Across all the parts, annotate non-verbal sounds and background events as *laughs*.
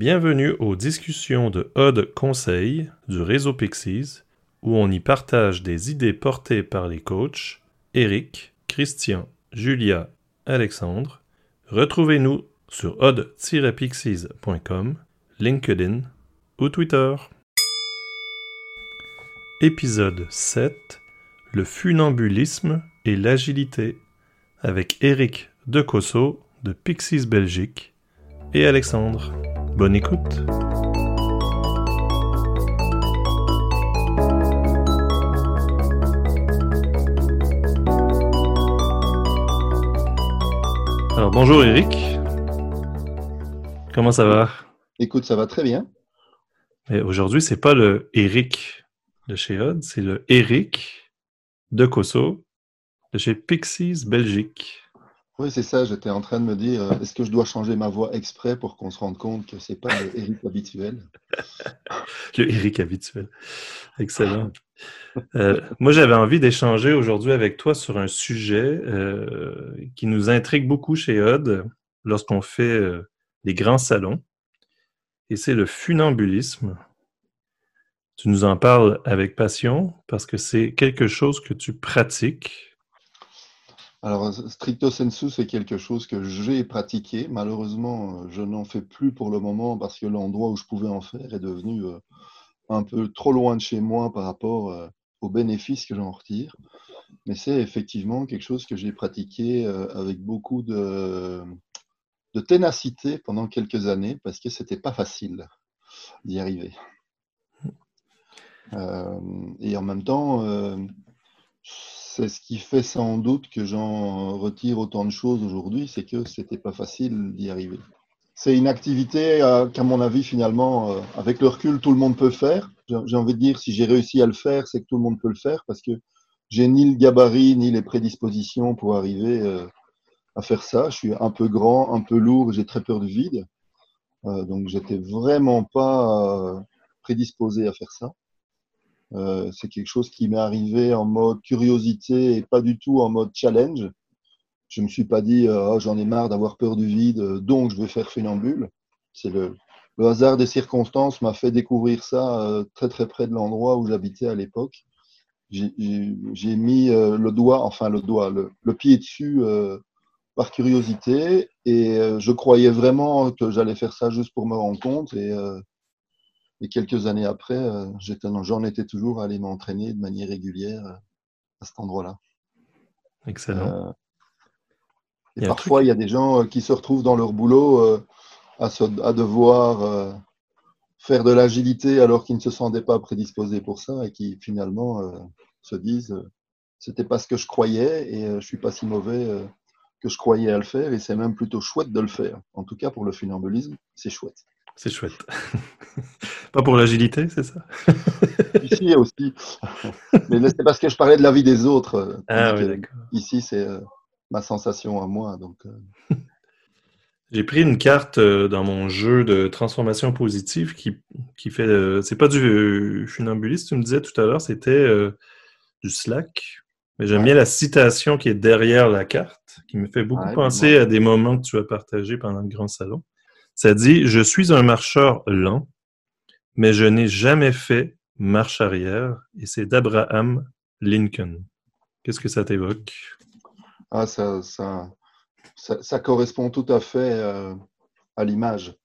Bienvenue aux discussions de Odd Conseil du réseau Pixies, où on y partage des idées portées par les coachs Eric, Christian, Julia, Alexandre. Retrouvez-nous sur odd-pixies.com, LinkedIn ou Twitter. Épisode 7 Le funambulisme et l'agilité avec Eric Decosso de Pixies Belgique et Alexandre. Bonne écoute. Alors bonjour Eric. Comment ça va? Écoute, ça va très bien. Mais aujourd'hui, c'est pas le Eric de chez Odd, c'est le Eric de Cosso de chez Pixies Belgique. Oui, c'est ça. J'étais en train de me dire, euh, est-ce que je dois changer ma voix exprès pour qu'on se rende compte que c'est pas le *laughs* Eric habituel? Le Eric habituel. Excellent. Euh, moi, j'avais envie d'échanger aujourd'hui avec toi sur un sujet euh, qui nous intrigue beaucoup chez Odd lorsqu'on fait des grands salons. Et c'est le funambulisme. Tu nous en parles avec passion parce que c'est quelque chose que tu pratiques alors, stricto sensu, c'est quelque chose que j'ai pratiqué. Malheureusement, euh, je n'en fais plus pour le moment parce que l'endroit où je pouvais en faire est devenu euh, un peu trop loin de chez moi par rapport euh, aux bénéfices que j'en retire. Mais c'est effectivement quelque chose que j'ai pratiqué avec beaucoup de, de ténacité pendant quelques années parce que c'était pas facile d'y arriver. et en même temps, c'est ce qui fait sans doute que j'en retire autant de choses aujourd'hui, c'est que c'était pas facile d'y arriver. C'est une activité euh, qu'à mon avis, finalement, euh, avec le recul, tout le monde peut faire. J'ai envie de dire, si j'ai réussi à le faire, c'est que tout le monde peut le faire parce que j'ai ni le gabarit ni les prédispositions pour arriver euh, à faire ça. Je suis un peu grand, un peu lourd, j'ai très peur du vide. donc, j'étais vraiment pas prédisposé à faire ça. Euh, c'est quelque chose qui m'est arrivé en mode curiosité et pas du tout en mode challenge. Je me suis pas dit euh, oh, j'en ai marre d'avoir peur du vide, donc je vais faire funambule. C'est le, le, hasard des circonstances m'a fait découvrir ça euh, très très près de l'endroit où j'habitais à l'époque. J'ai mis le doigt, enfin le doigt, le, le pied dessus par curiosité et je croyais vraiment que j'allais faire ça juste pour me rendre compte et et quelques années après, euh, j'en étais toujours à aller m'entraîner de manière régulière euh, à cet endroit-là. Excellent. Euh, et parfois, il y a des gens qui se retrouvent dans leur boulot à, à, devoir faire de l'agilité alors qu'ils ne se sentaient pas prédisposés pour ça et qui finalement se disent c'était pas ce que je croyais et je suis pas si mauvais que je croyais à le faire et c'est même plutôt chouette de le faire. En tout cas, pour le funambulisme, c'est chouette. C'est chouette. *laughs* Pas pour l'agilité, c'est ça? *laughs* Ici aussi. Mais c'est parce que je parlais de la vie des autres. Ah oui, d'accord. Ici, c'est euh, ma sensation à moi. Donc, euh. *laughs* J'ai pris une carte euh, dans mon jeu de transformation positive qui, qui fait. c'est pas du funambulisme, tu me disais tout à l'heure, c'était du Slack. Mais j'aime bien la citation qui est derrière la carte, qui me fait beaucoup penser à des moments que tu as partagés pendant le grand salon. Ça dit Je suis un marcheur lent, mais je n'ai jamais fait marche arrière, et c'est d'Abraham Lincoln. Qu'est-ce que ça t'évoque? Ah, ça, ça, correspond tout à fait euh, à l'image.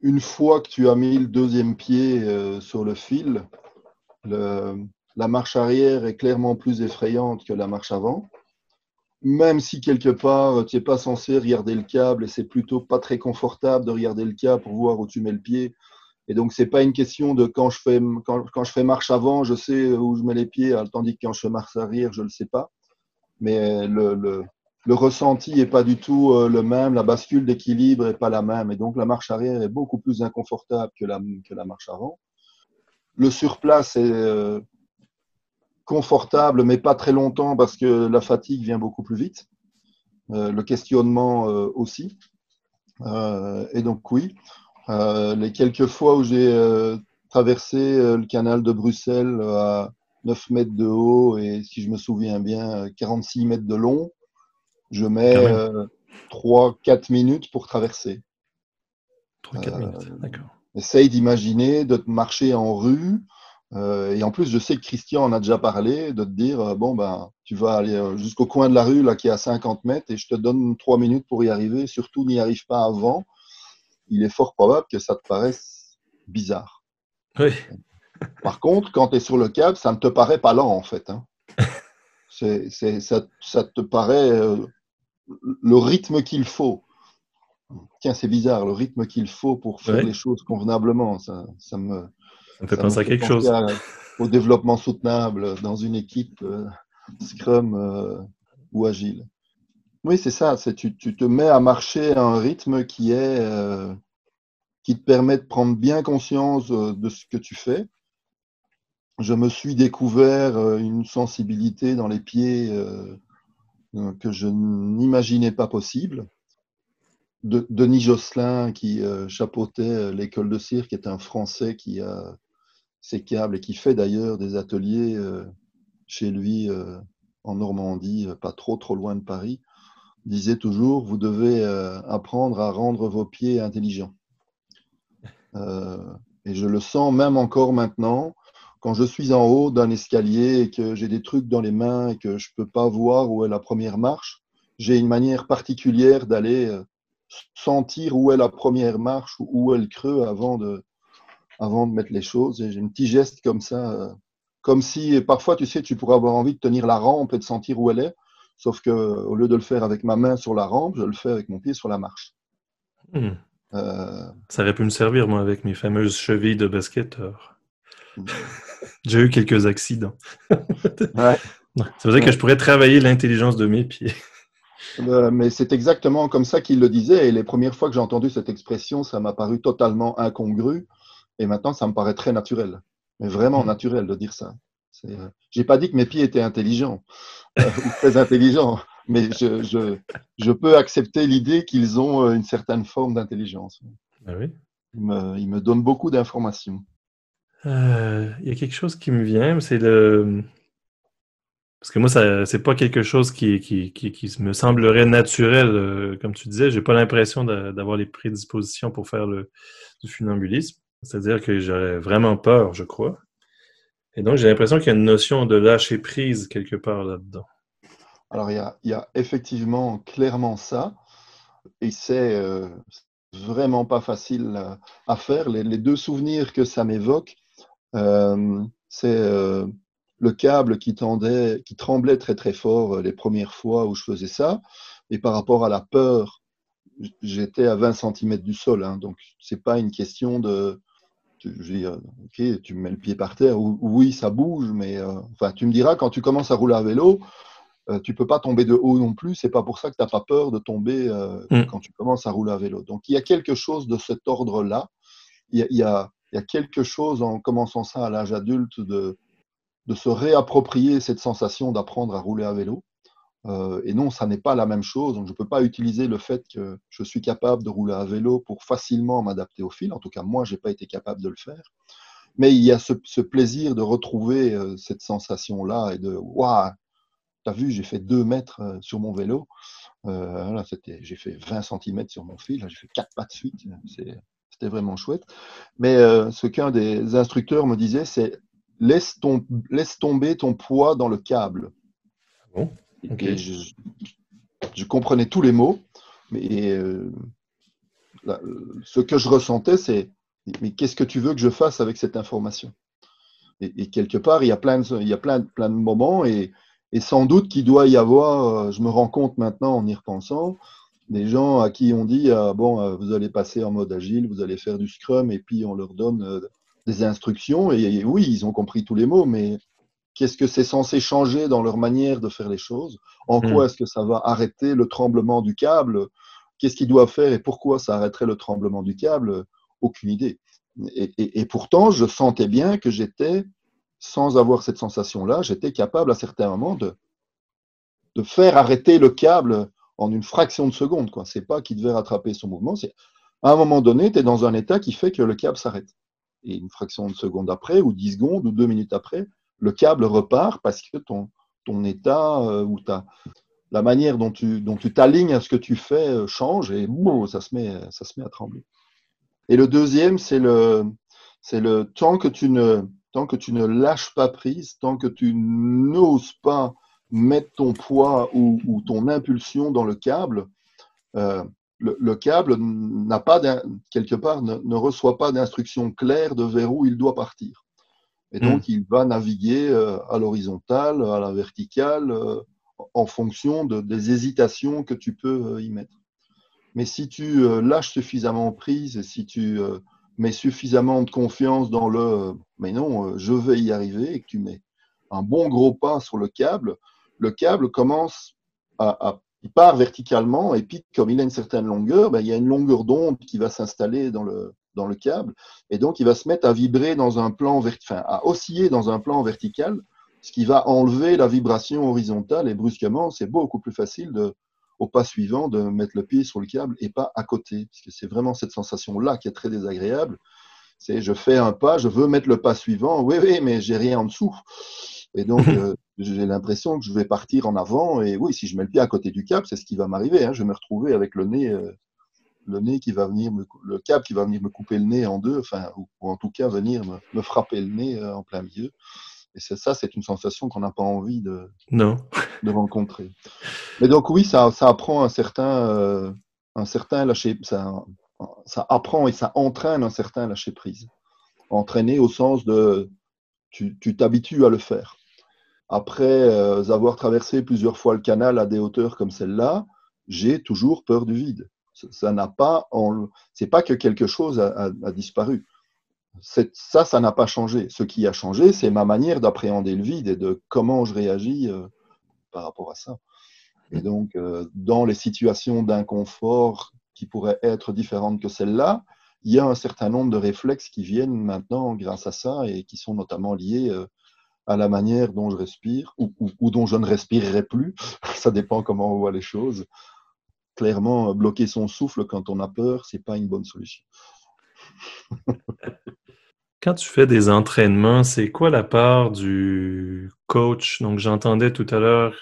Une fois que tu as mis le deuxième pied euh, sur le fil, la marche arrière est clairement plus effrayante que la marche avant. Même si quelque part, tu n'es pas censé regarder le câble et c'est plutôt pas très confortable de regarder le câble pour voir où tu mets le pied et donc, c'est pas une question de quand je, fais, quand, je fais marche avant, je sais où je mets les pieds, tandis que quand je fais marche arrière, je le sais pas. Mais le, le, ressenti n'est pas du tout euh, le même, la bascule d'équilibre n'est pas la même. Et donc, la marche arrière est beaucoup plus inconfortable que la, que la marche avant. Le surplace est euh, confortable, mais pas très longtemps parce que la fatigue vient beaucoup plus vite. Euh, le questionnement aussi. et donc, oui, euh, les quelques fois où j'ai euh, traversé euh, le canal de Bruxelles à 9 mètres de haut et, si je me souviens bien, 46 mètres de long, je mets 3-4 minutes pour traverser. 3-4 minutes, d'accord. Essaye d'imaginer de te marcher en rue. et en plus, je sais que Christian en a déjà parlé, de te dire, bon, ben, tu vas aller jusqu'au coin de la rue, là, qui est à 50 mètres, et je te donne 3 minutes pour y arriver. Surtout, n'y arrive pas avant. Il est fort probable que ça te paraisse bizarre. Oui. *laughs* Par contre, quand tu es sur le câble, ça ne te paraît pas lent, en fait. Hein. *laughs* C'est, ça, ça, te paraît euh, le rythme qu'il faut. Tiens, c'est bizarre, le rythme qu'il faut pour faire les choses convenablement. Ça, ça me, ça me fait penser à quelque chose. au développement soutenable dans une équipe euh, Scrum euh, ou Agile. Oui, c'est ça. Tu, te mets à marcher à un rythme qui qui te permet de prendre bien conscience de ce que tu fais je me suis découvert euh, une sensibilité dans les pieds euh, euh, que je n'imaginais pas possible. De, Denis Josselin, qui chapeautait l'école de cirque, est un Français qui a ses câbles et qui fait d'ailleurs des ateliers chez lui en Normandie, pas trop trop loin de Paris, disait toujours vous devez apprendre à rendre vos pieds intelligents. et je le sens même encore maintenant quand je suis en haut d'un escalier et que j'ai des trucs dans les mains et que je ne peux pas voir où est la première marche, j'ai une manière particulière d'aller euh, sentir où est la première marche ou où est le creux avant de, avant de mettre les choses. J'ai un petit geste comme ça, euh, comme si parfois, tu sais, tu pourrais avoir envie de tenir la rampe et de sentir où elle est, sauf que au lieu de le faire avec ma main sur la rampe, je le fais avec mon pied sur la marche. Hmm. Euh, ça aurait pu me servir, moi, avec mes fameuses chevilles de basketteur. *laughs* J'ai eu quelques accidents. *laughs* C'est vrai que je pourrais travailler l'intelligence de mes pieds. Euh, mais c'est exactement comme ça qu'il le disait. Et les premières fois que j'ai entendu cette expression, ça m'a paru totalement incongru. Et maintenant, ça me paraît très naturel. Mais vraiment mm. naturel de dire ça. Euh, j'ai pas dit que mes pieds étaient intelligents *laughs* ou très intelligents, mais je, je, je peux accepter l'idée qu'ils ont une certaine forme d'intelligence. Ah oui. ils, me, ils me donnent beaucoup d'informations. Euh, il y a quelque chose qui me vient, c'est le. Parce que moi, ça, c'est pas quelque chose qui, qui, qui, me semblerait naturel, euh, comme tu disais. J'ai pas l'impression d'avoir les prédispositions pour faire le, du funambulisme. C'est-à-dire que j'aurais vraiment peur, je crois. Et donc, j'ai l'impression qu'il y a une notion de lâcher prise quelque part là-dedans. Alors, il y, a, effectivement clairement ça. Et c'est euh, vraiment pas facile à faire. Les, deux souvenirs que ça m'évoque, euh, c'est euh, le câble qui, tremblait très très fort les premières fois où je faisais ça. Et par rapport à la peur, j'étais à 20 cm du sol. Hein, donc, c'est pas une question de. Je veux dire, ok, tu mets le pied par terre. Oui, ça bouge, mais enfin, tu me diras, quand tu commences à rouler à vélo, tu peux pas tomber de haut non plus. C'est pas pour ça que tu n'as pas peur de tomber mm. quand tu commences à rouler à vélo. Donc, il y a quelque chose de cet ordre-là. Il y a, il y a quelque chose en commençant ça à l'âge adulte de, de se réapproprier cette sensation d'apprendre à rouler à vélo. Euh, et non, ça n'est pas la même chose. Donc, je ne peux pas utiliser le fait que je suis capable de rouler à vélo pour facilement m'adapter au fil. En tout cas, moi, je n'ai pas été capable de le faire. Mais il y a ce, plaisir de retrouver euh, cette sensation-là et de Waouh, tu as vu, j'ai fait 2 mètres euh, sur mon vélo. Euh, j'ai fait 20 cm sur mon fil. J'ai fait 4 pas de suite. C'était vraiment chouette. Mais ce qu'un des instructeurs me disait, c'est laisse, laisse tomber ton poids dans le câble. Ah Et je, comprenais tous les mots, mais euh, ce que je ressentais, c'est mais qu'est-ce que tu veux que je fasse avec cette information? Et, quelque part, il y a plein de, il y a plein, plein de moments et, et sans doute qu'il doit y avoir, euh, je me rends compte maintenant en y repensant, des gens à qui on dit ah, bon, euh, vous allez passer en mode agile, vous allez faire du Scrum, et puis on leur donne euh, des instructions. Et, oui, ils ont compris tous les mots, mais qu'est-ce que c'est censé changer dans leur manière de faire les choses En quoi hmm. est-ce que ça va arrêter le tremblement du câble Qu'est-ce qu'ils doivent faire et pourquoi ça arrêterait le tremblement du câble Aucune idée. Et, et pourtant, je sentais bien que j'étais, sans avoir cette sensation-là, j'étais capable à certains moments de, de faire arrêter le câble en une fraction de seconde. Ce n'est pas qu'il devait rattraper son mouvement. C'est à un moment donné, tu es dans un état qui fait que le câble s'arrête. Et une fraction de seconde après, ou 10 secondes, ou deux minutes après, le câble repart parce que ton, état euh, ou ta, la manière dont tu dont tu t'alignes à ce que tu fais euh, change et boum, ça, se met, à trembler. Et le deuxième, c'est le, c'est temps que tu ne, tant que tu ne lâches pas prise, tant que tu n'oses pas mettre ton poids ou, ton impulsion dans le câble, euh, le, le, câble n'a pas quelque part ne, ne reçoit pas d'instruction claire de vers où il doit partir. Et donc, mmh. il va naviguer euh, à l'horizontale, à la verticale, euh, en fonction de, des hésitations que tu peux euh, y mettre. Mais si tu lâches suffisamment prise et si tu mets suffisamment de confiance dans le mais non, je vais y arriver et que tu mets un bon gros pas sur le câble, le câble commence à, à il part verticalement et puis comme il a une certaine longueur, ben, il y a une longueur d'onde qui va s'installer dans le, dans le câble et donc il va se mettre à vibrer dans un plan enfin, à osciller dans un plan vertical, ce qui va enlever la vibration horizontale et brusquement c'est beaucoup plus facile de, au pas suivant de mettre le pied sur le câble et pas à côté, parce que c'est vraiment cette sensation là qui est très désagréable. C'est je fais un pas, je veux mettre le pas suivant, oui oui, mais j'ai rien en dessous. Et donc, *laughs* euh, j'ai l'impression que je vais partir en avant. Et oui, si je mets le pied à côté du câble, c'est ce qui va m'arriver. Hein. Je vais me retrouver avec le nez, euh, le nez qui va venir, me, le câble qui va venir me couper le nez en deux, enfin, ou, ou en tout cas venir me, me frapper le nez euh, en plein milieu. Et c'est ça, c'est une sensation qu'on n'a pas envie de, non. *laughs* de rencontrer. Mais donc oui, ça, ça apprend un certain, euh, un certain lâcher, ça, ça apprend et ça entraîne un certain lâcher prise. Entraîner au sens de tu t'habitues à le faire après euh, avoir traversé plusieurs fois le canal à des hauteurs comme celle-là, j'ai toujours peur du vide. Ça n'a pas, c'est pas que quelque chose a, disparu. Ça, ça n'a pas changé. Ce qui a changé, c'est ma manière d'appréhender le vide et de comment je réagis euh, par rapport à ça. Et donc, euh, dans les situations d'inconfort qui pourraient être différentes que celle-là, il y a un certain nombre de réflexes qui viennent maintenant grâce à ça et qui sont notamment liés euh, à la manière dont je respire ou, dont je ne respirerai plus. *laughs* Ça dépend comment on voit les choses. Clairement, bloquer son souffle quand on a peur, c'est pas une bonne solution. *laughs* quand tu fais des entraînements, c'est quoi la part du coach? Donc, j'entendais tout à l'heure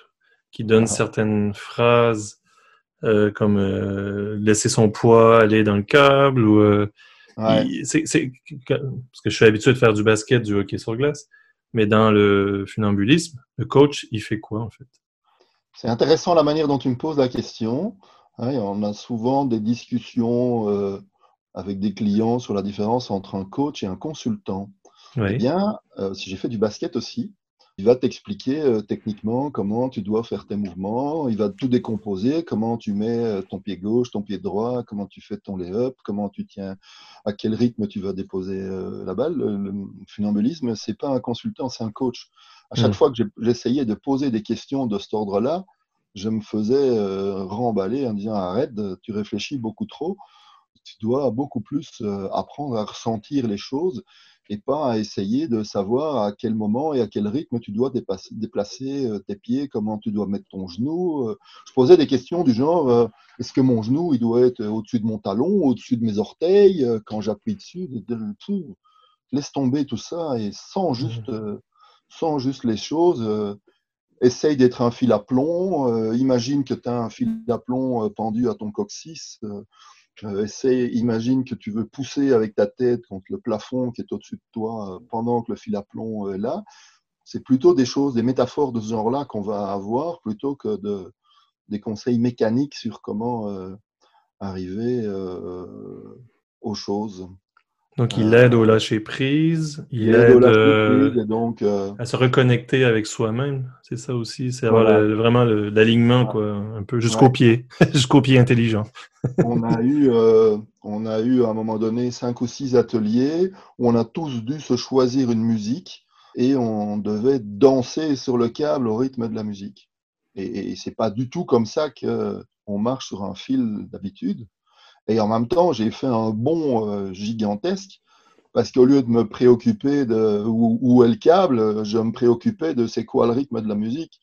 qu'il donne ah. certaines phrases euh, comme euh, laisser son poids aller dans le câble ou euh, ouais. parce que je suis habitué de faire du basket, du hockey sur glace. Mais dans le funambulisme, le coach, il fait quoi en fait? C'est intéressant la manière dont tu me poses la question. Ouais, on a souvent des discussions euh, avec des clients sur la différence entre un coach et un consultant. Oui. Eh bien, euh, si j'ai fait du basket aussi, il va t'expliquer euh, techniquement comment tu dois faire tes mouvements, il va tout décomposer, comment tu mets ton pied gauche, ton pied droit, comment tu fais ton lay-up, comment tu tiens, à quel rythme tu vas déposer euh, la balle. Le, le funambulisme, c'est pas un consultant, c'est un coach. À chaque mmh. fois que j'essayais de poser des questions de cet ordre-là, je me faisais euh, remballer en disant arrête, tu réfléchis beaucoup trop, tu dois beaucoup plus euh, apprendre à ressentir les choses et pas à essayer de savoir à quel moment et à quel rythme tu dois déplacer, déplacer euh, tes pieds, comment tu dois mettre ton genou. Je posais des questions du genre est-ce que mon genou il doit être au-dessus de mon talon, au-dessus de mes orteils quand j'appuie dessus tout, Laisse tomber tout ça et sans juste, mmh. sans juste les choses. Essaye d'être un fil à plomb. imagine que tu as un fil à plomb pendu à ton coccyx euh, essaie, imagine que tu veux pousser avec ta tête contre le plafond qui est au-dessus de toi euh, pendant que le fil à plomb est là. C'est plutôt des choses, des métaphores de ce genre-là qu'on va avoir plutôt que de, des conseils mécaniques sur comment euh, arriver euh, aux choses. Donc, il aide au lâcher prise, il, il aide, aide euh, prise donc, euh... à se reconnecter avec soi-même. C'est ça aussi, c'est voilà. vraiment l'alignement, quoi, un peu jusqu'au ouais. pied, *laughs* jusqu'au pied intelligent. *laughs* on a eu, euh, on a eu à un moment donné cinq ou six ateliers où on a tous dû se choisir une musique et on devait danser sur le câble au rythme de la musique. Et, et c'est pas du tout comme ça que on marche sur un fil d'habitude. Et en même temps, j'ai fait un bond euh, gigantesque parce qu'au lieu de me préoccuper de où, est le câble, je me préoccupais de c'est quoi le rythme de la musique.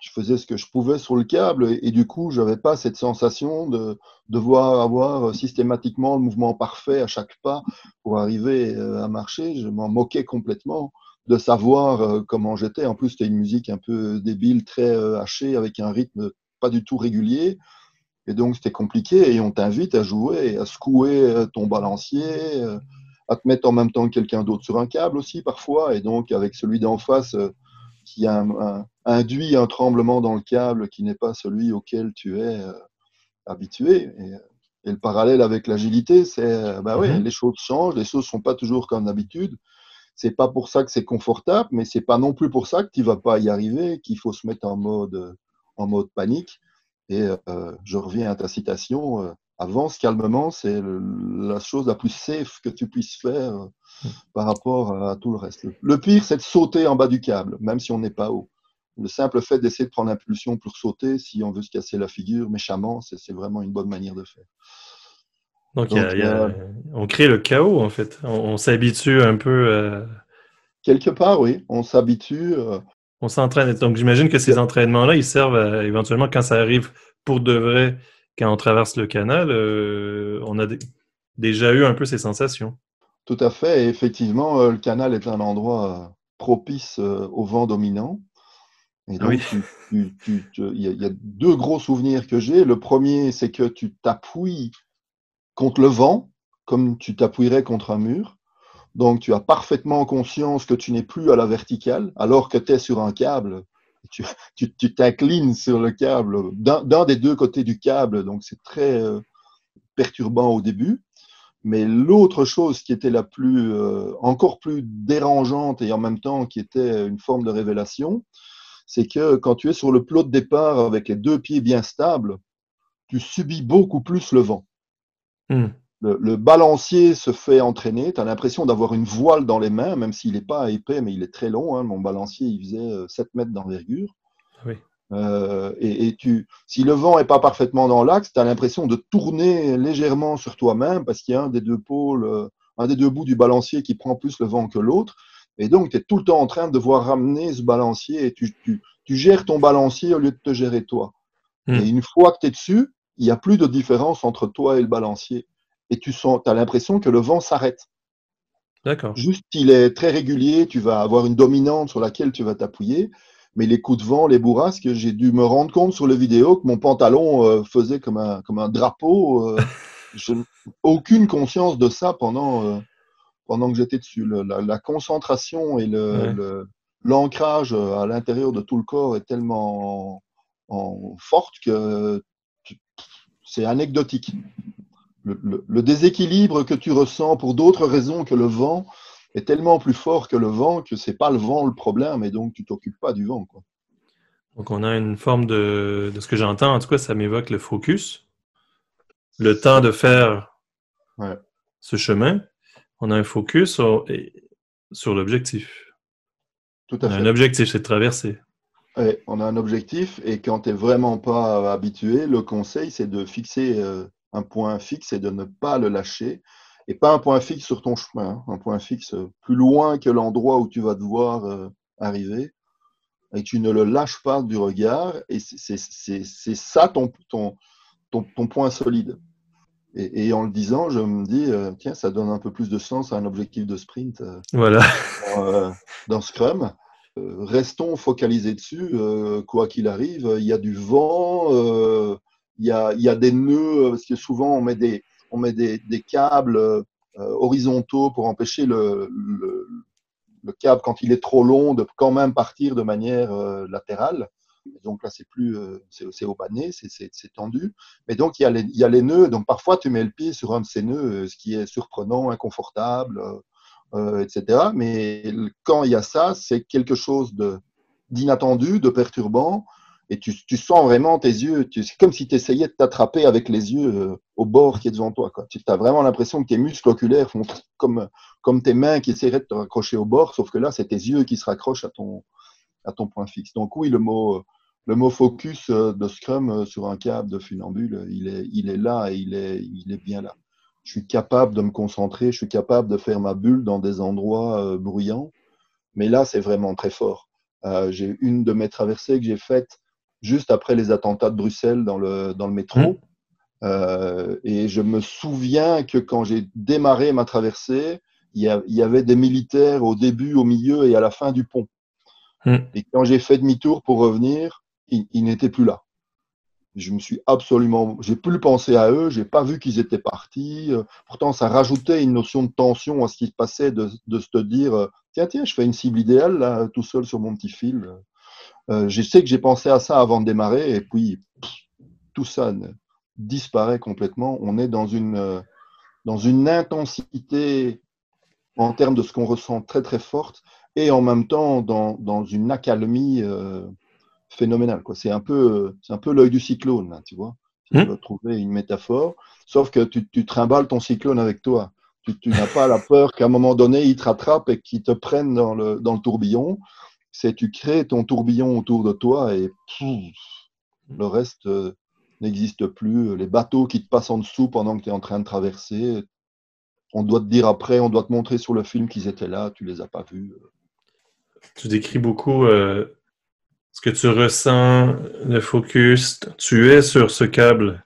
Je faisais ce que je pouvais sur le câble et, et du coup, j'avais pas cette sensation de devoir avoir systématiquement le mouvement parfait à chaque pas pour arriver euh, à marcher. Je m'en moquais complètement de savoir euh, comment j'étais. En plus, c'était une musique un peu débile, très hachée, avec un rythme pas du tout régulier. Et donc, c'était compliqué et on t'invite à jouer, à secouer ton balancier, à te mettre en même temps que quelqu'un d'autre sur un câble aussi parfois. Et donc, avec celui d'en face qui a induit un tremblement dans le câble qui n'est pas celui auquel tu es habitué. Et, et, le parallèle avec l'agilité, c'est, bah oui, mm-hmm. les choses changent, les choses ne sont pas toujours comme d'habitude c'est pas pour ça que c'est confortable, mais c'est pas non plus pour ça que tu vas pas y arriver, qu'il faut se mettre en mode, en mode panique. Et euh, je reviens à ta citation, euh, avance calmement, c'est la chose la plus safe que tu puisses faire euh, par rapport à tout le reste. Le pire, c'est de sauter en bas du câble, même si on n'est pas haut. Le simple fait d'essayer de prendre l'impulsion pour sauter, si on veut se casser la figure méchamment, c'est vraiment une bonne manière de faire. Donc, on crée le chaos, en fait. On, s'habitue un peu. Quelque part, oui. On s'habitue. Euh, on s'entraîne. Donc, j'imagine que ces entraînements-là, ils servent éventuellement quand ça arrive pour de vrai, quand on traverse le canal, euh, on a déjà eu un peu ces sensations. Tout à fait. Et effectivement, le canal est un endroit propice au vent dominant. Et donc, il y, a deux gros souvenirs que j'ai. Le premier, c'est que tu t'appuies contre le vent, comme tu t'appuierais contre un mur. Donc, tu as parfaitement conscience que tu n'es plus à la verticale, alors que tu es sur un câble. Tu t'inclines sur le câble, d'un des deux côtés du câble. Donc, c'est très euh, perturbant au début. Mais l'autre chose qui était la plus, euh, encore plus dérangeante et en même temps qui était une forme de révélation, c'est que quand tu es sur le plot de départ avec les deux pieds bien stables, tu subis beaucoup plus le vent. Hmm. Le, balancier se fait entraîner. Tu as l'impression d'avoir une voile dans les mains, même s'il n'est pas épais, mais il est très long. Hein. Mon balancier, il faisait 7 euh, mètres d'envergure. Euh, et, tu, si le vent n'est pas parfaitement dans l'axe, tu as l'impression de tourner légèrement sur toi-même parce qu'il y a un des deux pôles, euh, un des deux bouts du balancier qui prend plus le vent que l'autre. Et donc, tu es tout le temps en train de devoir ramener ce balancier et tu, gères ton balancier au lieu de te gérer toi. Hmm. Et une fois que tu es dessus, il n'y a plus de différence entre toi et le balancier. Et tu sens, as l'impression que le vent s'arrête. D'accord. Juste, il est très régulier, tu vas avoir une dominante sur laquelle tu vas t'appuyer. Mais les coups de vent, les bourrasques, j'ai dû me rendre compte sur la vidéo que mon pantalon euh, faisait comme un, comme un drapeau. Euh, *laughs* je n'ai aucune conscience de ça pendant, euh, pendant que j'étais dessus. la, concentration et l'ancrage à l'intérieur de tout le corps est tellement en, forte que c'est anecdotique. Le, déséquilibre que tu ressens pour d'autres raisons que le vent est tellement plus fort que le vent que c'est pas le vent le problème et donc tu t'occupes pas du vent. Quoi. Donc on a une forme de, de ce que j'entends, en tout cas ça m'évoque le focus, le temps de faire ce chemin. On a un focus sur, sur l'objectif. Tout à fait. Un objectif, c'est de traverser on a un objectif et quand tu n'es vraiment pas habitué, le conseil, c'est de fixer euh, un point fixe et de ne pas le lâcher. Et pas un point fixe sur ton chemin, hein. un point fixe plus loin que l'endroit où tu vas devoir euh, arriver. Et tu ne le lâches pas du regard. Et c'est ça ton, ton, ton, point solide. Et, en le disant, je me dis, euh, tiens, ça donne un peu plus de sens à un objectif de sprint voilà. dans, dans Scrum. Euh, restons focalisés dessus, euh, quoi qu'il arrive. Il y a du vent, euh, il y, a, des nœuds, parce que souvent on met des, on met des, câbles horizontaux pour empêcher le, le, câble, quand il est trop long, de quand même partir de manière latérale. Donc là, c'est plus, c'est au nez, c'est tendu. Mais donc, il y, a les, y a les nœuds. Donc parfois, tu mets le pied sur un de ces nœuds, ce qui est surprenant, inconfortable. Euh, etc. Mais quand il y a ça, c'est quelque chose d'inattendu, de, perturbant, et tu, sens vraiment tes yeux, c'est comme si tu essayais de t'attraper avec les yeux euh, au bord qui est devant toi. Quoi. Tu as vraiment l'impression que tes muscles oculaires font comme, comme tes mains qui essaieraient de te raccrocher au bord, sauf que là, c'est tes yeux qui se raccrochent à ton, à ton point fixe. Donc oui, le mot, le mot focus euh, de Scrum sur un câble de funambule, il est, il est là et il est, il est bien là je suis capable de me concentrer, je suis capable de faire ma bulle dans des endroits euh, bruyants. Mais là, c'est vraiment très fort. Euh, j'ai une de mes traversées que j'ai faites juste après les attentats de Bruxelles dans le, dans le métro. Mmh. Euh, et je me souviens que quand j'ai démarré ma traversée, il y, avait des militaires au début, au milieu et à la fin du pont. Mmh. Et quand j'ai fait demi-tour pour revenir, ils n'étaient plus là. Je me suis absolument, j'ai plus pensé à eux, j'ai pas vu qu'ils étaient partis. Pourtant, ça rajoutait une notion de tension à ce qui se passait, de, de se dire, tiens, tiens, je fais une cible idéale là, tout seul sur mon petit fil. Je sais que j'ai pensé à ça avant de démarrer, et puis tout ça disparaît complètement. On est dans une, dans une intensité en termes de ce qu'on ressent très très forte et en même temps dans, dans une accalmie euh, phénoménale. C'est un peu, c'est un peu l'œil du cyclone, tu vois. Tu mmh. trouver une métaphore, sauf que tu, tu trimbales ton cyclone avec toi. Tu, tu n'as pas la peur qu'à un moment donné, il te rattrape et qu'il te prenne dans le, dans le tourbillon. C'est tu crées ton tourbillon autour de toi et le reste euh, n'existe plus. Les bateaux qui te passent en dessous pendant que tu es en train de traverser, on doit te dire après, on doit te montrer sur le film qu'ils étaient là, tu les as pas vus. Tu décris beaucoup euh, ce que tu ressens, le focus. Tu es sur ce câble,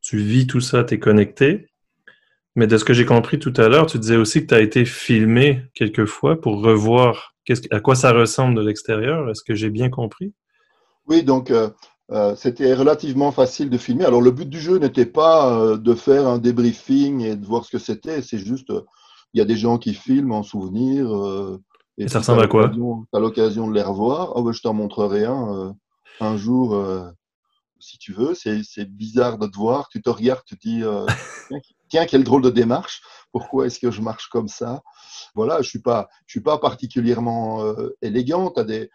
tu vis tout ça, tu es connecté. Mais de ce que j'ai compris tout à l'heure, tu disais aussi que tu as été filmé quelquefois pour revoir à quoi ça ressemble de l'extérieur? Est-ce que j'ai bien compris? Oui, donc euh, euh, c'était relativement facile de filmer. Alors, le but du jeu n'était pas euh, de faire un débriefing et de voir ce que c'était. C'est juste, il y a des gens qui filment en souvenir. et, ça ressemble à quoi? Tu as l'occasion de les revoir. Oh, ben, je t'en montrerai un un jour, si tu veux. C'est bizarre de te voir. Tu te regardes, tu te dis, *laughs* tiens, quelle drôle de démarche. Pourquoi est-ce que je marche comme ça? Voilà, je ne suis, pas, suis pas particulièrement élégant. Tu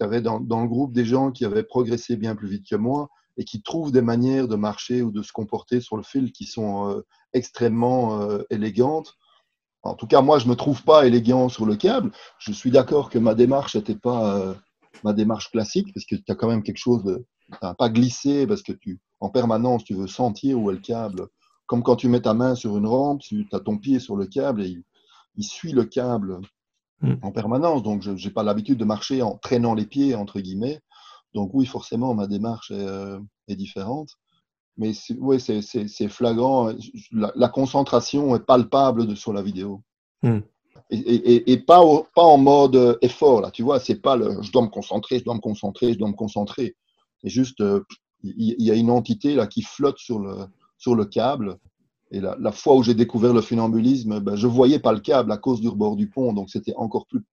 avais dans, dans, le groupe des gens qui avaient progressé bien plus vite que moi et qui trouvent des manières de marcher ou de se comporter sur le fil qui sont euh, extrêmement euh, élégantes. En tout cas, moi, je ne me trouve pas élégant sur le câble. Je suis d'accord que ma démarche n'était pas euh, ma démarche classique, parce que tu as quand même quelque chose de. Tu pas glissé, parce que en permanence, tu veux sentir où est le câble. Comme quand tu mets ta main sur une rampe, tu as ton pied sur le câble et il, il suit le câble Mm. en permanence. Donc, je n'ai pas l'habitude de marcher en traînant les pieds, entre guillemets. Donc, oui, forcément, ma démarche est, euh, différente. Mais oui, c'est flagrant. La, concentration est palpable sur la vidéo. Mm. Et, pas, pas en mode effort, là, tu vois. C'est pas le je dois me concentrer, je dois me concentrer, je dois me concentrer. C'est juste, euh, il y, a une entité là qui flotte sur le, sur le câble et la, fois où j'ai découvert le funambulisme, ben, je voyais pas le câble à cause du rebord du pont, donc c'était encore plus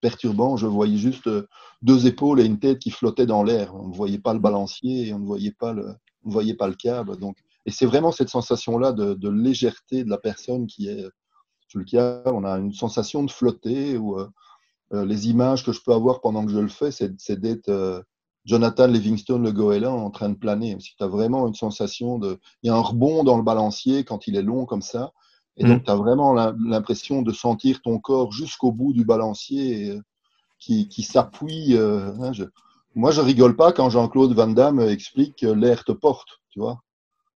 perturbant. Je voyais juste euh, deux épaules et une tête qui flottaient dans l'air. On ne voyait pas le balancier et on ne voyait pas le, on voyait pas le câble. Donc, et c'est vraiment cette sensation-là de, légèreté de la personne qui est sur le câble. On a une sensation de flotter ou euh, euh, les images que je peux avoir pendant que je le fais, c'est d'être Jonathan Livingstone, le goéland, en train de planer. Si tu as vraiment une sensation de. Il y a un rebond dans le balancier quand il est long comme ça? Et donc, mm. tu as vraiment l'impression de sentir ton corps jusqu'au bout du balancier euh, qui, qui s'appuie. Euh, hein, je... Moi, je rigole pas quand Jean-Claude Van Damme explique que l'air te porte, tu vois?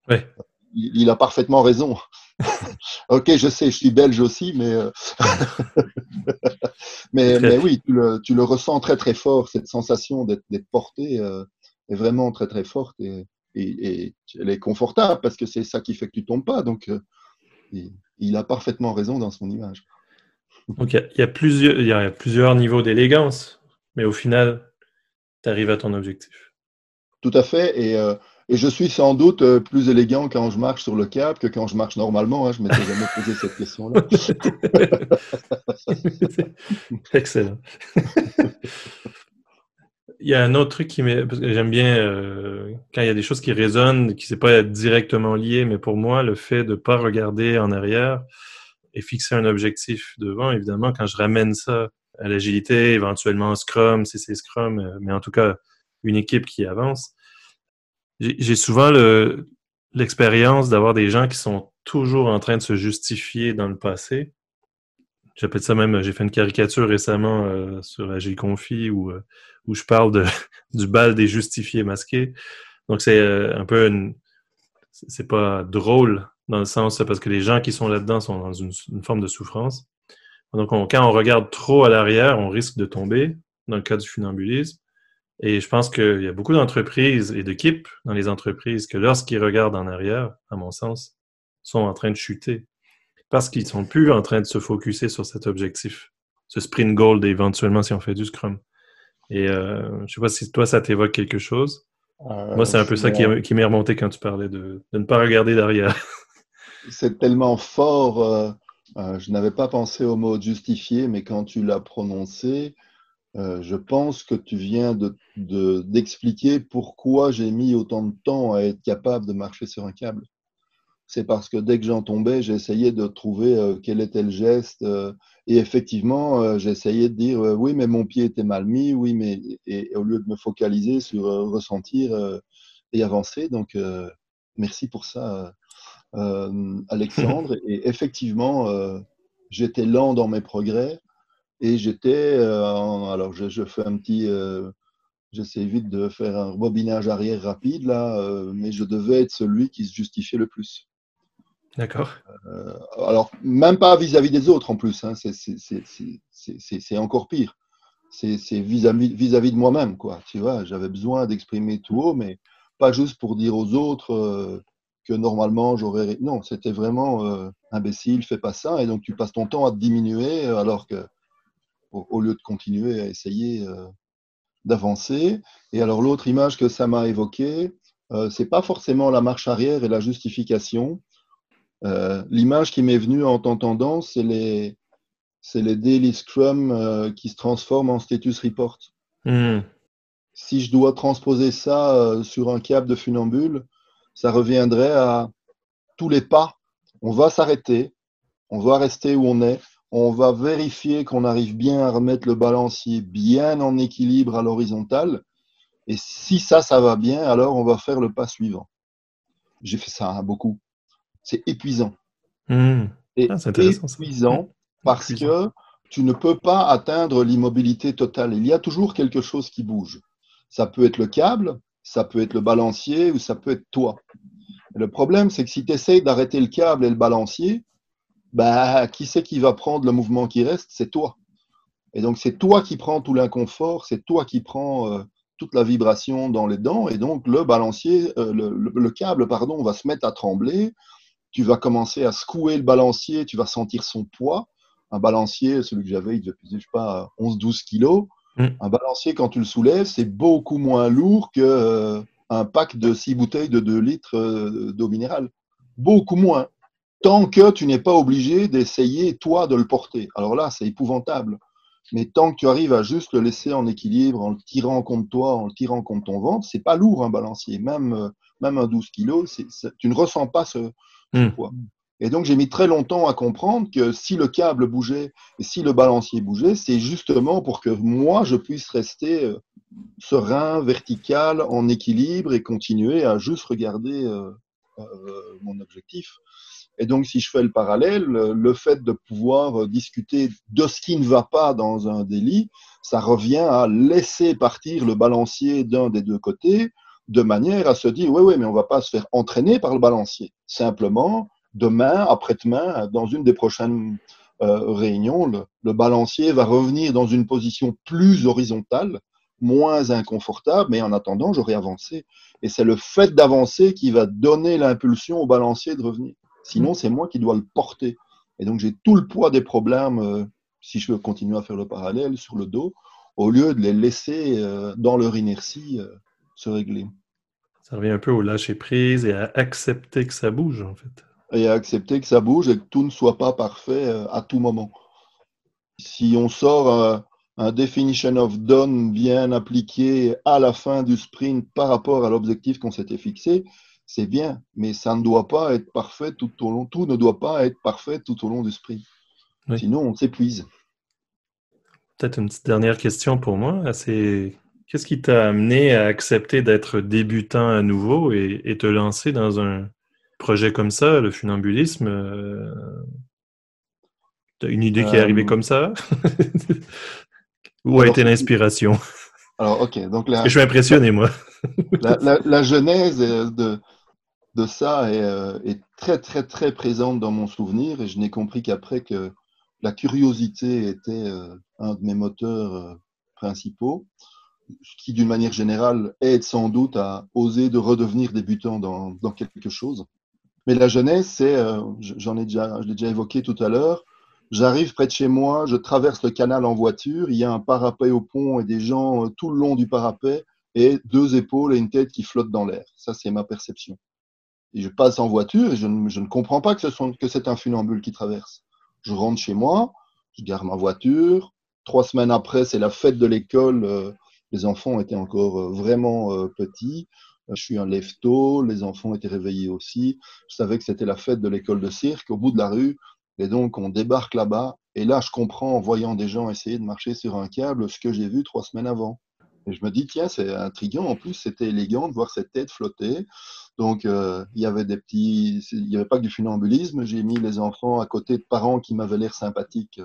Ouais il, a parfaitement raison. *laughs* ok, je sais, je suis belge aussi, mais, euh, *laughs* mais, mais, oui, tu le, tu le, ressens très très fort, cette sensation d'être porté euh, est vraiment très très forte et, et, elle est confortable parce que c'est ça qui fait que tu tombes pas. Donc, euh, il, a parfaitement raison dans son image. Donc, il y, a, plusieurs, il y a plusieurs niveaux d'élégance, mais au final, tu arrives à ton objectif. Tout à fait. Et et je suis sans doute euh, plus élégant quand je marche sur le câble que quand je marche normalement. Hein. Je ne m'étais jamais posé cette question-là. *laughs* Excellent. *laughs* il y a un autre truc qui m'est. J'aime bien euh, quand il y a des choses qui résonnent, qui ne sont pas directement liées, mais pour moi, le fait de ne pas regarder en arrière et fixer un objectif devant, évidemment, quand je ramène ça à l'agilité, éventuellement Scrum, si c'est Scrum, euh, mais en tout cas, une équipe qui avance j'ai souvent l'expérience d'avoir des gens qui sont toujours en train de se justifier dans le passé. J'appelle ça même, j'ai fait une caricature récemment euh, sur Agile Confi où, euh, où je parle de, *laughs* du bal des justifiés masqués. Donc c'est euh, un peu une... C'est pas drôle dans le sens parce que les gens qui sont là-dedans sont dans une, une, forme de souffrance. Donc quand on regarde trop à l'arrière, on risque de tomber dans le cas du funambulisme. Et je pense qu'il y a beaucoup d'entreprises et d'équipes dans les entreprises que lorsqu'ils regardent en arrière, à mon sens, sont en train de chuter. Parce qu'ils sont plus en train de se focuser sur cet objectif, ce sprint goal éventuellement si on fait du scrum. Et euh, je sais pas si toi ça t'évoque quelque chose. Moi, c'est un peu ça qui, m'est remonté quand tu parlais de, ne pas regarder derrière. *laughs* c'est tellement fort. je n'avais pas pensé au mot justifié, mais quand tu l'as prononcé, je pense que tu viens d'expliquer de, pourquoi j'ai mis autant de temps à être capable de marcher sur un câble c'est parce que dès que j'en tombais, j'essayais de trouver euh, quel était le geste. Euh, et effectivement, euh, j'essayais de dire oui, mais mon pied était mal mis, oui, mais et, au lieu de me focaliser sur ressentir et avancer. Donc, merci pour ça, Alexandre. *laughs* et effectivement, j'étais lent dans mes progrès et j'étais. alors, je, je, fais un petit. J'essaie vite de faire un rebobinage arrière rapide là, mais je devais être celui qui se justifiait le plus. D'accord. Euh, alors, même pas vis-à-vis des autres en plus, hein, c'est encore pire. C'est vis-à-vis vis -vis de moi-même, quoi. Tu vois, j'avais besoin d'exprimer tout haut, mais pas juste pour dire aux autres euh, que normalement j'aurais. Non, c'était vraiment euh, imbécile, fais pas ça, et donc tu passes ton temps à te diminuer alors que, au, lieu de continuer à essayer d'avancer. Et alors, l'autre image que ça m'a évoquée, c'est pas forcément la marche arrière et la justification, euh, l'image qui m'est venue en t'entendant, c'est les, c'est les daily scrum euh, qui se transforment en status report. Hmm. Si je dois transposer ça euh, sur un câble de funambule, ça reviendrait à tous les pas. On va s'arrêter, on va rester où on est, on va vérifier qu'on arrive bien à remettre le balancier bien en équilibre à l'horizontale. Et si ça, ça va bien, alors on va faire le pas suivant. J'ai fait ça hein, beaucoup c'est épuisant. Hmm. Ah, c'est épuisant parce que tu ne peux pas atteindre l'immobilité totale. Il y a toujours quelque chose qui bouge. Ça peut être le câble, ça peut être le balancier ou ça peut être toi. le problème, c'est que si tu essayes d'arrêter le câble et le balancier, bah, qui c'est qui va prendre le mouvement qui reste? C'est toi. Et donc, c'est toi qui prends tout l'inconfort, c'est toi qui prends euh, toute la vibration dans les dents. Et donc, le balancier, euh, le, câble, pardon, va se mettre à trembler tu vas commencer à secouer le balancier, tu vas sentir son poids. Un balancier, celui que j'avais, il devait peser, je sais pas, 11-12 kilos. Mm. Un balancier, quand tu le soulèves, c'est beaucoup moins lourd qu'un euh, un pack de 6 bouteilles de 2 litres d'eau minérale. Beaucoup moins. Tant que tu n'es pas obligé d'essayer, toi, de le porter. Alors là, c'est épouvantable. Mais tant que tu arrives à juste le laisser en équilibre, en le tirant contre toi, en le tirant contre ton ventre, c'est pas lourd un balancier. Même, euh, même un 12 kilos, tu ne ressens pas ce, Hmm. Et donc, j'ai mis très longtemps à comprendre que si le câble bougeait et si le balancier bougeait, c'est justement pour que moi, je puisse rester euh, serein, vertical, en équilibre et continuer à juste regarder euh, euh, mon objectif. Et donc, si je fais le parallèle, le fait de pouvoir discuter de ce qui ne va pas dans un délit, ça revient à laisser partir le balancier d'un des deux côtés de manière à se dire, oui, oui, mais on ne va pas se faire entraîner par le balancier. Simplement, demain, après-demain, dans une des prochaines euh, réunions, le, balancier va revenir dans une position plus horizontale, moins inconfortable, mais en attendant, j'aurai avancé. Et c'est le fait d'avancer qui va donner l'impulsion au balancier de revenir. Sinon, c'est moi qui dois le porter. Et donc, j'ai tout le poids des problèmes, euh, si je veux continuer à faire le parallèle, sur le dos, au lieu de les laisser euh, dans leur inertie se régler. Ça revient un peu au lâcher prise et à accepter que ça bouge, en fait. Et à accepter que ça bouge et que tout ne soit pas parfait euh, à tout moment. Si on sort euh, un definition of done bien appliqué à la fin du sprint par rapport à l'objectif qu'on s'était fixé, c'est bien, mais ça ne doit pas être parfait tout au long. Tout ne doit pas être parfait tout au long du sprint. Sinon, on s'épuise. Peut-être une petite dernière question pour moi, assez Qu'est-ce qui t'a amené à accepter d'être débutant à nouveau et, te lancer dans un projet comme ça, le funambulisme? Euh, t'as une idée qui est arrivée euh, comme ça? *laughs* Où a été l'inspiration? Alors, ok. Donc je suis impressionné, moi. la, genèse de, de ça est, euh, est, très, très, très présente dans mon souvenir et je n'ai compris qu'après que la curiosité était un de mes moteurs principaux ce qui, d'une manière générale, aide sans doute à oser de redevenir débutant dans, quelque chose. Mais la jeunesse, c'est, euh, j'en ai déjà, je l'ai déjà évoqué tout à l'heure, j'arrive près de chez moi, je traverse le canal en voiture, il y a un parapet au pont et des gens euh, tout le long du parapet, et deux épaules et une tête qui flottent dans l'air. Ça, c'est ma perception. Je passe en voiture et je ne, comprends pas que, ce c'est un funambule qui traverse. Je rentre chez moi, je gare ma voiture. Trois semaines après, c'est la fête de l'école. Euh, les enfants étaient encore euh, vraiment euh, petits. Je suis un lève-tôt, les enfants étaient réveillés aussi. Je savais que c'était la fête de l'école de cirque au bout de la rue. Et donc, on débarque là-bas. Et là, je comprends en voyant des gens essayer de marcher sur un câble ce que j'ai vu trois semaines avant. Et je me dis, tiens, c'est intriguant. En plus, c'était élégant de voir cette tête flotter. Donc, euh, il y avait des petits. Il n'y avait pas que du funambulisme. J'ai mis les enfants à côté de parents qui m'avaient l'air sympathiques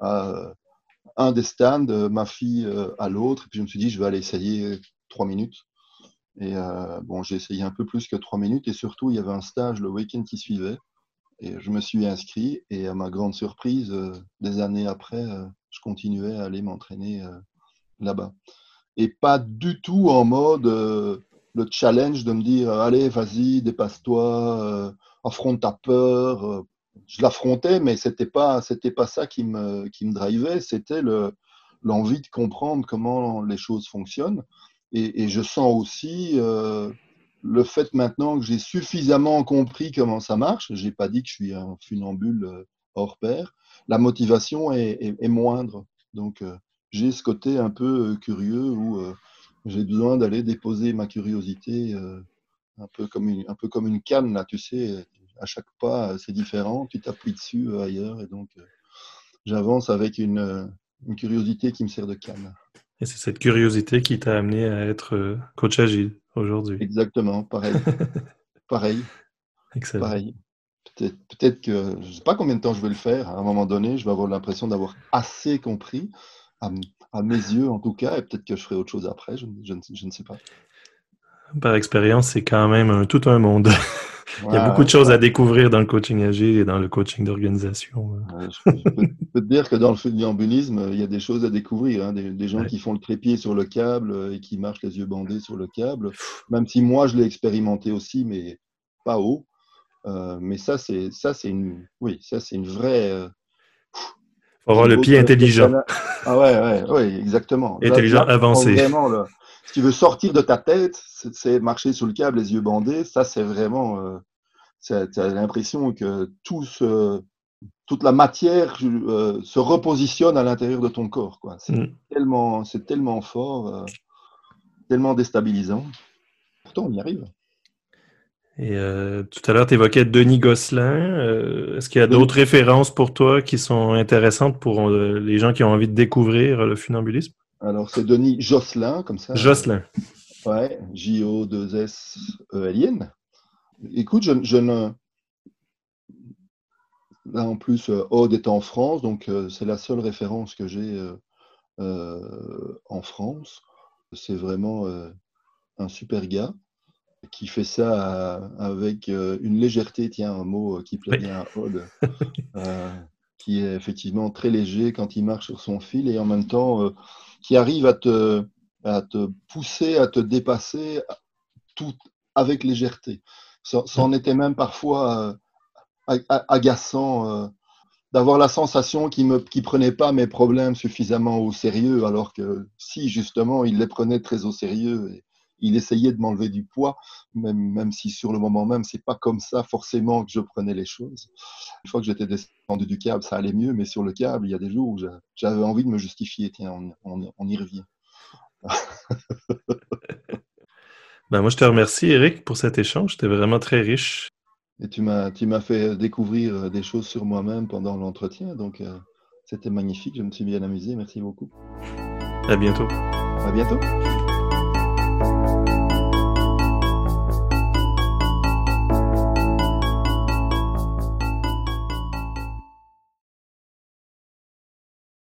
à un des stands, ma fille euh, à l'autre. Et puis, je me suis dit, je vais aller essayer trois minutes. Et euh, bon, j'ai essayé un peu plus que trois minutes. Et surtout, il y avait un stage le week-end qui suivait. Et je me suis inscrit. Et à ma grande surprise, des années après, je continuais à aller m'entraîner là-bas et pas du tout en mode euh, le challenge de me dire allez, vas-y, dépasse-toi, euh, affronte ta peur. Euh. Je l'affrontais, mais c'était pas c'était pas ça qui me qui me drivait, c'était le l'envie de comprendre comment les choses fonctionnent. Et, et je sens aussi le fait maintenant que j'ai suffisamment compris comment ça marche. J'ai pas dit que je suis un funambule hors pair. La motivation est, est, est moindre. Donc j'ai ce côté un peu euh, curieux où euh, j'ai besoin d'aller déposer ma curiosité euh, un peu comme une, un peu comme une canne là, tu sais. À chaque pas, c'est différent. Tu t'appuies dessus ailleurs et donc j'avance avec une, une, curiosité qui me sert de canne. Et c'est cette curiosité qui t'a amené à être coach agile aujourd'hui. Exactement, pareil. *laughs* pareil. Excellent. Pareil. Peut-être peut que je ne sais pas combien de temps je vais le faire. À un moment donné, je vais avoir l'impression d'avoir assez compris à, mes yeux en tout cas, et peut-être que je ferai autre chose après, je, ne sais pas. Par expérience, c'est quand même tout un monde. *laughs* il y a beaucoup de choses à découvrir dans le coaching agile et dans le coaching d'organisation. je, peux, te dire que dans le funambulisme, il y a des choses à découvrir. Hein. des, gens qui font le trépied sur le câble et qui marchent les yeux bandés sur le câble. Même si moi, je l'ai expérimenté aussi, mais pas haut. Euh, mais ça, c'est ça, c'est une, oui, ça, c'est une vraie, euh, faut avoir le pied intelligent. Ah ouais, ouais, ouais, exactement. *laughs* Intelligent avancé. Vraiment, Si tu veux sortir de ta tête, c'est marcher sous le câble, les yeux bandés. Ça, c'est vraiment. Euh, tu as l'impression que tout toute la matière euh, se repositionne à l'intérieur de ton corps. C'est mm. tellement, tellement fort, euh, tellement déstabilisant. Pourtant, on y arrive. Et euh, tout à l'heure, tu évoquais Denis Gosselin. Euh, est-ce qu'il y a d'autres références pour toi qui sont intéressantes pour euh, les gens qui ont envie de découvrir le funambulisme? Alors, c'est Denis Josselin, comme ça. Josselin. Ouais, J-O-2-S-E-L-I-N. Écoute, je, je, ne. Là, en plus, Aude est en France, donc c'est la seule référence que j'ai en France. C'est vraiment un super gars qui fait ça avec euh, une légèreté, tiens, un mot euh, qui plaît bien à Aude, *laughs* euh, qui est effectivement très léger quand il marche sur son fil et en même temps qui arrive à te, à te pousser, à te dépasser tout avec légèreté. C'en était même parfois agaçant d'avoir la sensation qu'il ne qui prenait pas mes problèmes suffisamment au sérieux, alors que si justement il les prenait très au sérieux. Et, il essayait de m'enlever du poids, même, même si sur le moment même, c'est pas comme ça forcément que je prenais les choses. Une fois que j'étais descendu du câble, ça allait mieux, mais sur le câble, il y a des jours où j'avais envie de me justifier. Tiens, on, y revient. *laughs* ben moi, je te remercie, Eric, pour cet échange. C'était vraiment très riche. Et tu m'as, tu m'as fait découvrir des choses sur moi-même pendant l'entretien, donc euh, c'était magnifique. Je me suis bien amusé. Merci beaucoup. À bientôt. À bientôt.